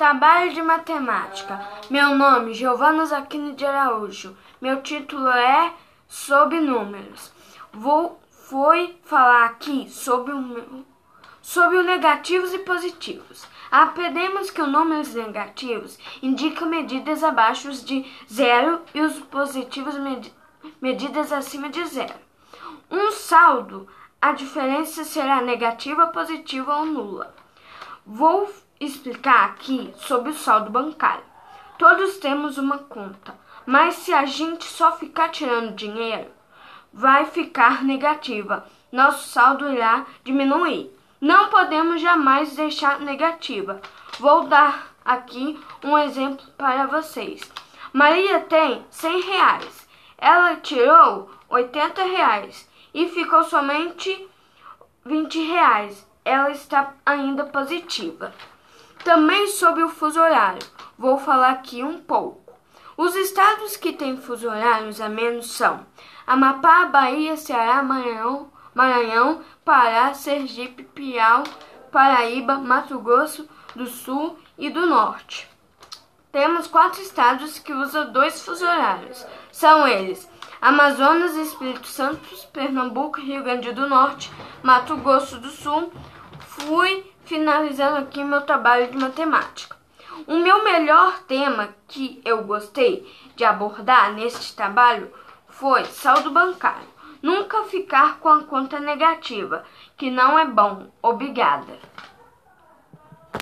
Trabalho de matemática. Meu nome, Giovana Zaquino de Araújo. Meu título é Sobre Números. Vou foi falar aqui sobre o, sobre os negativos e positivos. Aprendemos que os números negativos indicam medidas abaixo de zero e os positivos med medidas acima de zero. Um saldo, a diferença será negativa, positiva ou nula. Vou explicar aqui sobre o saldo bancário. Todos temos uma conta, mas se a gente só ficar tirando dinheiro, vai ficar negativa. Nosso saldo irá diminuir. Não podemos jamais deixar negativa. Vou dar aqui um exemplo para vocês. Maria tem 100 reais. Ela tirou 80 reais e ficou somente 20 reais. Ela está ainda positiva. Também sobre o fuso horário, vou falar aqui um pouco. Os estados que têm fuso horários a menos são Amapá, Bahia, Ceará, Maranhão, Maranhão Pará, Sergipe, Piau, Paraíba, Mato Grosso do Sul e do Norte. Temos quatro estados que usam dois fuso horários. São eles: Amazonas, Espírito Santo, Pernambuco, Rio Grande do Norte, Mato Grosso do Sul. Fui finalizando aqui meu trabalho de matemática. O meu melhor tema que eu gostei de abordar neste trabalho foi saldo bancário. Nunca ficar com a conta negativa, que não é bom. Obrigada.